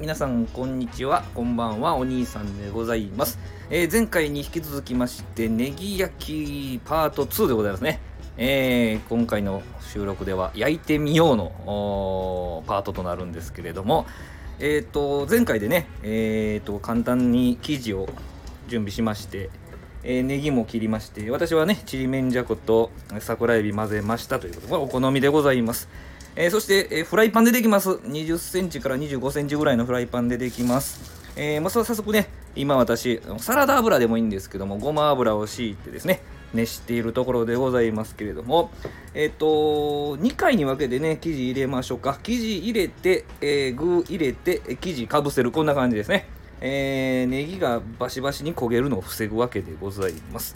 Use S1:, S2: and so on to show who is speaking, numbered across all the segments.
S1: 皆さんこんにちは。こんばんは。お兄さんでございます、えー、前回に引き続きましてネギ焼きパート2でございますね。えー、今回の収録では焼いてみようのパートとなるんですけれども。えっ、ー、と前回でねえっ、と簡単に生地を準備しましてえー、ネギも切りまして私はねちりめんじゃこと桜えび混ぜましたということはお好みでございます。えー、そして、えー、フライパンでできます。20センチから25センチぐらいのフライパンでできます。えー、まあ、早速ね、今私、サラダ油でもいいんですけども、ごま油を敷いてですね、熱しているところでございますけれども、えっ、と、2回に分けてね、生地入れましょうか。生地入れて、え、具入れて、生地かぶせる。こんな感じですね。えー、ネギがバシバシに焦げるのを防ぐわけでございます。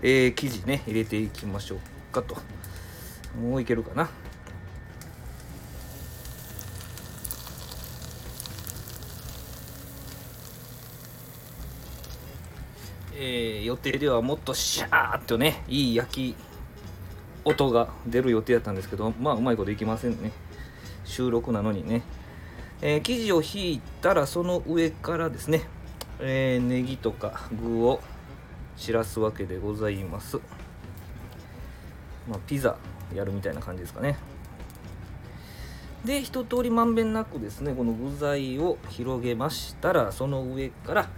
S1: えー、生地ね、入れていきましょうかと。もういけるかな。えー、予定ではもっとシャーッとねいい焼き音が出る予定だったんですけどまあうまいこといきませんね。収録なのにね、えー、生地を引いたらその上からですね、えー、ネギとか具を散らすわけでございます。まあピザやるみたいな感じですかね。で一通りまんべんなくですねこの具材を広げましたらその上から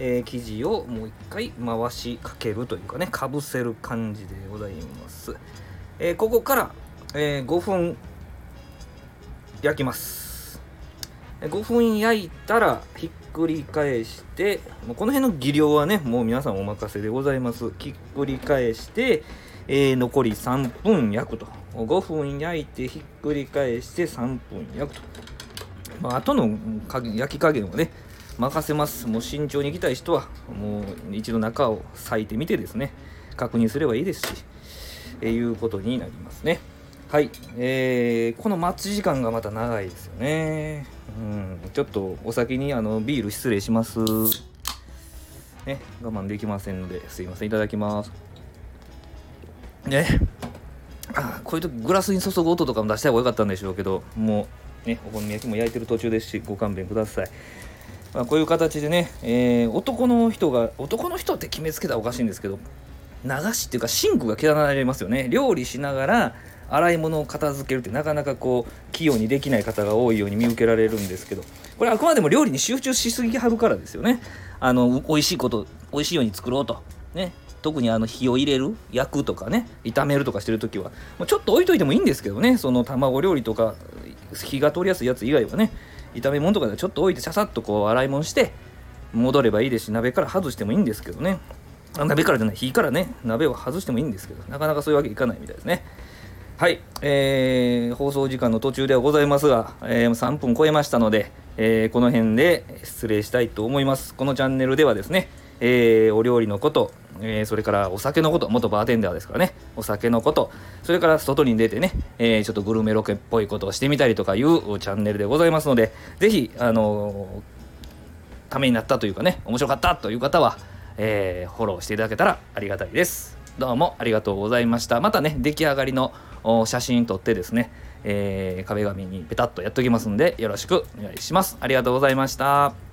S1: えー、生地をもう一回回しかけるというかねかぶせる感じでございます、えー、ここから、えー、5分焼きます。5分焼いたらひっくり返してもうこの辺の技量はねもう皆さんお任せでございます。ひっくり返して、えー、残り3分焼くと。5分焼いてひっくり返して3分焼くと、まあ後の焼き加減はね任せます。もう慎重に行きたい人はもう一度中を裂いてみてですね。確認すればいいですし、え、いうことになりますね。はい、えー、この待ち時間がまた長いですよね。うん。ちょっとお先にあのビール失礼します。ね。我慢できませんのですいません。いただきます。ね。あこういう時グラスに注ぐ音とかも出した方がよかったんでしょうけどもうね。お好み焼きも焼いてる途中ですしご勘弁ください。まあ、こういう形でね、えー、男の人が男の人って決めつけたらおかしいんですけど流しっていうかシンクが汚れますよね。料理しながら洗い物を片付けるってなかなかこう器用にできない方が多いように見受けられるんですけどこれあくまでも料理に集中しすぎはるからですよね。あの美味しいこと美味しいように作ろうと。ね。特にあの火を入れる焼くとかね。炒めるとかしてる時はちょっと置いといてもいいんですけどね。その卵料理とか火が通りやすいやつ以外はね。炒め物とかでちょっと置いてささっとこう洗い物して戻ればいいですし鍋から外してもいいんですけどね。鍋からじゃない。火からね。鍋を外してもいいんですけどなかなかそういうわけいかないみたいですね。はい、えー、放送時間の途中ではございますが、えー、3分超えましたので、えー、この辺で失礼したいと思います。このチャンネルではですね、えー、お料理のことえー、それからお酒のこと元バーテンダーですからね。お酒のこと。それから外に出てね、えー、ちょっとグルメロケっぽいことをしてみたりとかいうチャンネルでございますので是非あのー、ためになったというかね面白かったという方は、えフォローしていただけたらありがたいです。どうもありがとうございました。またね出来上がりの写真撮ってですね、え壁紙にペタッとやっときますんでよろしくお願いします。ありがとうございました。